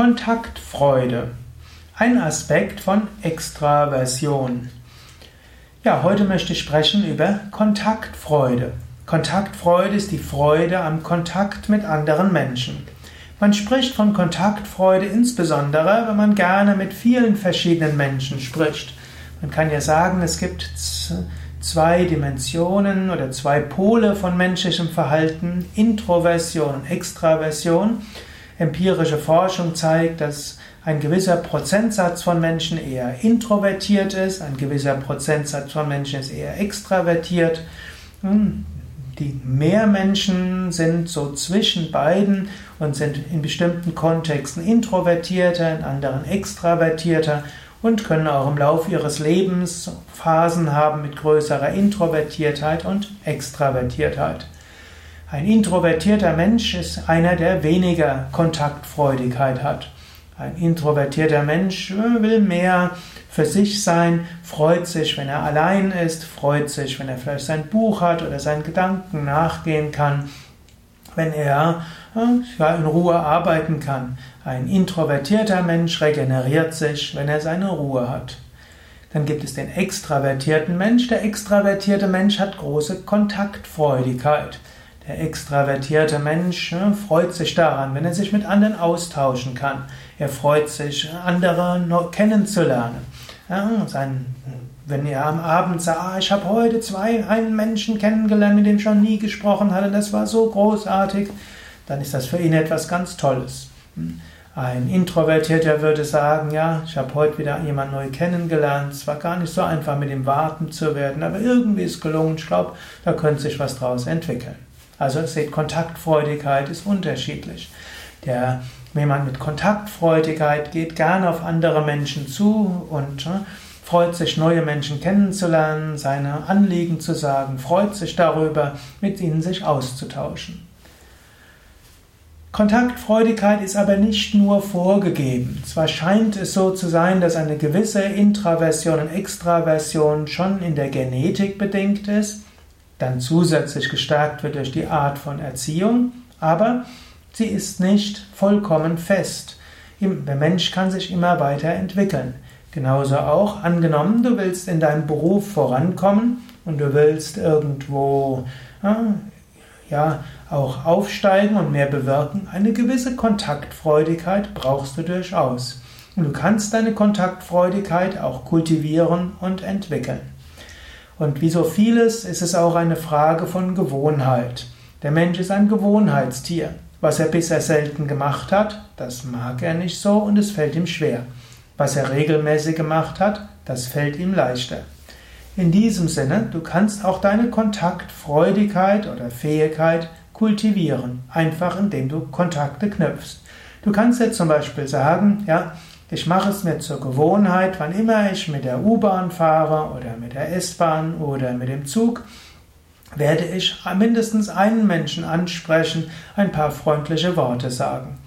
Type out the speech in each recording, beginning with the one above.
Kontaktfreude. Ein Aspekt von Extraversion. Ja, heute möchte ich sprechen über Kontaktfreude. Kontaktfreude ist die Freude am Kontakt mit anderen Menschen. Man spricht von Kontaktfreude insbesondere, wenn man gerne mit vielen verschiedenen Menschen spricht. Man kann ja sagen, es gibt zwei Dimensionen oder zwei Pole von menschlichem Verhalten, Introversion und Extraversion. Empirische Forschung zeigt, dass ein gewisser Prozentsatz von Menschen eher introvertiert ist, ein gewisser Prozentsatz von Menschen ist eher extravertiert. Hm, die mehr Menschen sind so zwischen beiden und sind in bestimmten Kontexten introvertierter, in anderen extravertierter und können auch im Laufe ihres Lebens Phasen haben mit größerer Introvertiertheit und Extravertiertheit. Ein introvertierter Mensch ist einer, der weniger Kontaktfreudigkeit hat. Ein introvertierter Mensch will mehr für sich sein, freut sich, wenn er allein ist, freut sich, wenn er vielleicht sein Buch hat oder seinen Gedanken nachgehen kann, wenn er ja, in Ruhe arbeiten kann. Ein introvertierter Mensch regeneriert sich, wenn er seine Ruhe hat. Dann gibt es den extravertierten Mensch. Der extravertierte Mensch hat große Kontaktfreudigkeit. Der extravertierte Mensch ne, freut sich daran, wenn er sich mit anderen austauschen kann. Er freut sich, andere kennenzulernen. Ja, sein, wenn er am Abend sagt, ah, ich habe heute zwei, einen Menschen kennengelernt, mit dem ich schon nie gesprochen hatte, das war so großartig, dann ist das für ihn etwas ganz Tolles. Ein Introvertierter würde sagen, ja, ich habe heute wieder jemanden neu kennengelernt, es war gar nicht so einfach, mit ihm warten zu werden, aber irgendwie ist es gelungen, ich glaube, da könnte sich was draus entwickeln. Also seht, Kontaktfreudigkeit ist unterschiedlich. Der jemand mit Kontaktfreudigkeit geht gerne auf andere Menschen zu und äh, freut sich, neue Menschen kennenzulernen, seine Anliegen zu sagen, freut sich darüber, mit ihnen sich auszutauschen. Kontaktfreudigkeit ist aber nicht nur vorgegeben. Zwar scheint es so zu sein, dass eine gewisse Intraversion und Extraversion schon in der Genetik bedingt ist, dann zusätzlich gestärkt wird durch die Art von Erziehung, aber sie ist nicht vollkommen fest. Der Mensch kann sich immer weiter entwickeln. Genauso auch angenommen, du willst in deinem Beruf vorankommen und du willst irgendwo ja, auch aufsteigen und mehr bewirken. Eine gewisse Kontaktfreudigkeit brauchst du durchaus. Und du kannst deine Kontaktfreudigkeit auch kultivieren und entwickeln. Und wie so vieles ist es auch eine Frage von Gewohnheit. Der Mensch ist ein Gewohnheitstier. Was er bisher selten gemacht hat, das mag er nicht so und es fällt ihm schwer. Was er regelmäßig gemacht hat, das fällt ihm leichter. In diesem Sinne, du kannst auch deine Kontaktfreudigkeit oder Fähigkeit kultivieren, einfach indem du Kontakte knüpfst. Du kannst jetzt zum Beispiel sagen, ja, ich mache es mir zur Gewohnheit, wann immer ich mit der U-Bahn fahre oder mit der S-Bahn oder mit dem Zug, werde ich mindestens einen Menschen ansprechen, ein paar freundliche Worte sagen.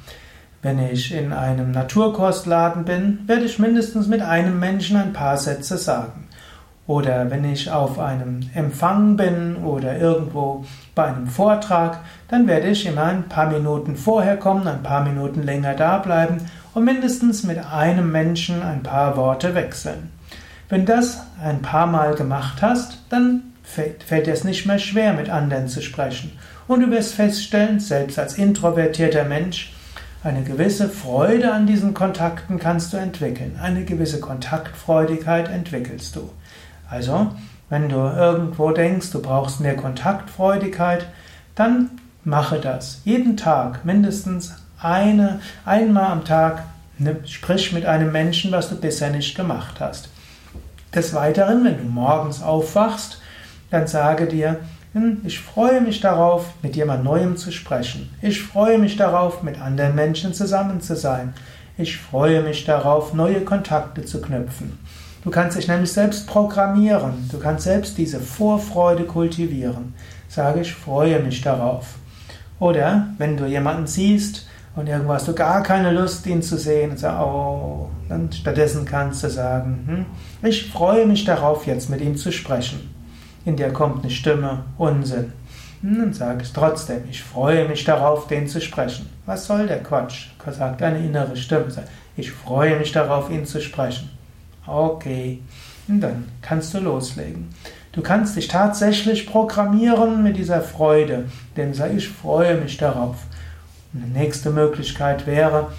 Wenn ich in einem Naturkostladen bin, werde ich mindestens mit einem Menschen ein paar Sätze sagen. Oder wenn ich auf einem Empfang bin oder irgendwo bei einem Vortrag, dann werde ich immer ein paar Minuten vorher kommen, ein paar Minuten länger da bleiben und mindestens mit einem Menschen ein paar Worte wechseln. Wenn das ein paar Mal gemacht hast, dann fällt dir es nicht mehr schwer, mit anderen zu sprechen. Und du wirst feststellen, selbst als introvertierter Mensch, eine gewisse Freude an diesen Kontakten kannst du entwickeln. Eine gewisse Kontaktfreudigkeit entwickelst du. Also, wenn du irgendwo denkst, du brauchst mehr Kontaktfreudigkeit, dann mache das. Jeden Tag mindestens eine, einmal am Tag ne, sprich mit einem Menschen, was du bisher nicht gemacht hast. Des Weiteren, wenn du morgens aufwachst, dann sage dir, hm, ich freue mich darauf, mit jemand Neuem zu sprechen. Ich freue mich darauf, mit anderen Menschen zusammen zu sein. Ich freue mich darauf, neue Kontakte zu knüpfen. Du kannst dich nämlich selbst programmieren. Du kannst selbst diese Vorfreude kultivieren. Sage, ich freue mich darauf. Oder wenn du jemanden siehst, und irgendwo hast du gar keine Lust, ihn zu sehen. Und sag, oh, dann stattdessen kannst du sagen, hm, ich freue mich darauf, jetzt mit ihm zu sprechen. In dir kommt eine Stimme, Unsinn. Dann sage ich trotzdem, ich freue mich darauf, den zu sprechen. Was soll der Quatsch? sagt eine innere Stimme. Ich freue mich darauf, ihn zu sprechen. Okay, und dann kannst du loslegen. Du kannst dich tatsächlich programmieren mit dieser Freude, denn sag ich freue mich darauf. Die nächste Möglichkeit wäre,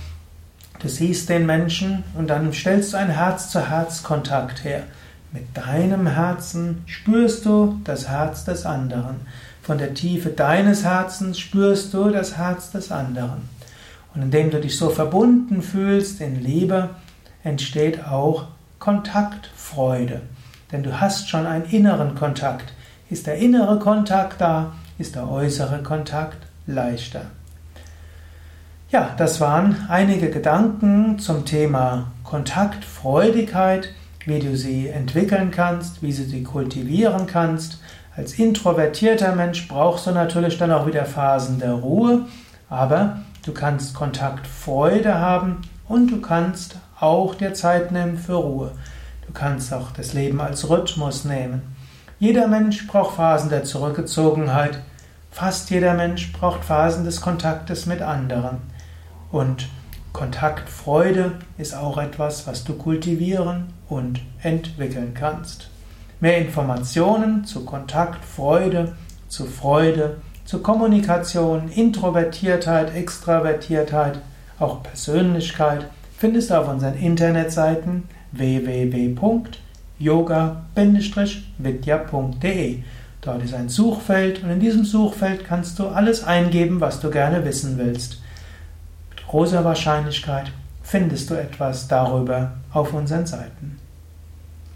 du siehst den Menschen und dann stellst du einen Herz-zu-Herz-Kontakt her. Mit deinem Herzen spürst du das Herz des anderen. Von der Tiefe deines Herzens spürst du das Herz des anderen. Und indem du dich so verbunden fühlst in Liebe, entsteht auch Kontaktfreude. Denn du hast schon einen inneren Kontakt. Ist der innere Kontakt da, ist der äußere Kontakt leichter. Ja, das waren einige Gedanken zum Thema Kontaktfreudigkeit, wie du sie entwickeln kannst, wie du sie kultivieren kannst. Als introvertierter Mensch brauchst du natürlich dann auch wieder Phasen der Ruhe, aber du kannst Kontaktfreude haben und du kannst auch dir Zeit nehmen für Ruhe. Du kannst auch das Leben als Rhythmus nehmen. Jeder Mensch braucht Phasen der Zurückgezogenheit. Fast jeder Mensch braucht Phasen des Kontaktes mit anderen. Und Kontaktfreude ist auch etwas, was du kultivieren und entwickeln kannst. Mehr Informationen zu Kontaktfreude, zu Freude, zu Kommunikation, Introvertiertheit, Extravertiertheit, auch Persönlichkeit findest du auf unseren Internetseiten www.yoga-vidya.de. Dort ist ein Suchfeld und in diesem Suchfeld kannst du alles eingeben, was du gerne wissen willst großer Wahrscheinlichkeit findest du etwas darüber auf unseren Seiten.